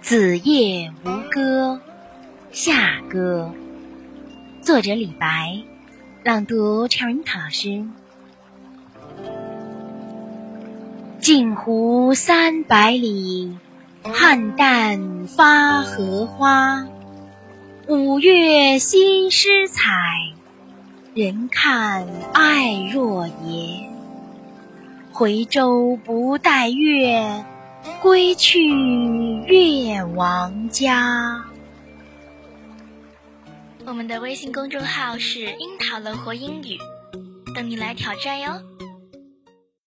子夜吴歌，夏歌。作者李白，朗读陈云涛老师。镜湖三百里，菡萏发荷花。五月新诗采，人看爱若。回舟不待月。归去，月王家。我们的微信公众号是“樱桃乐活英语”，等你来挑战哟。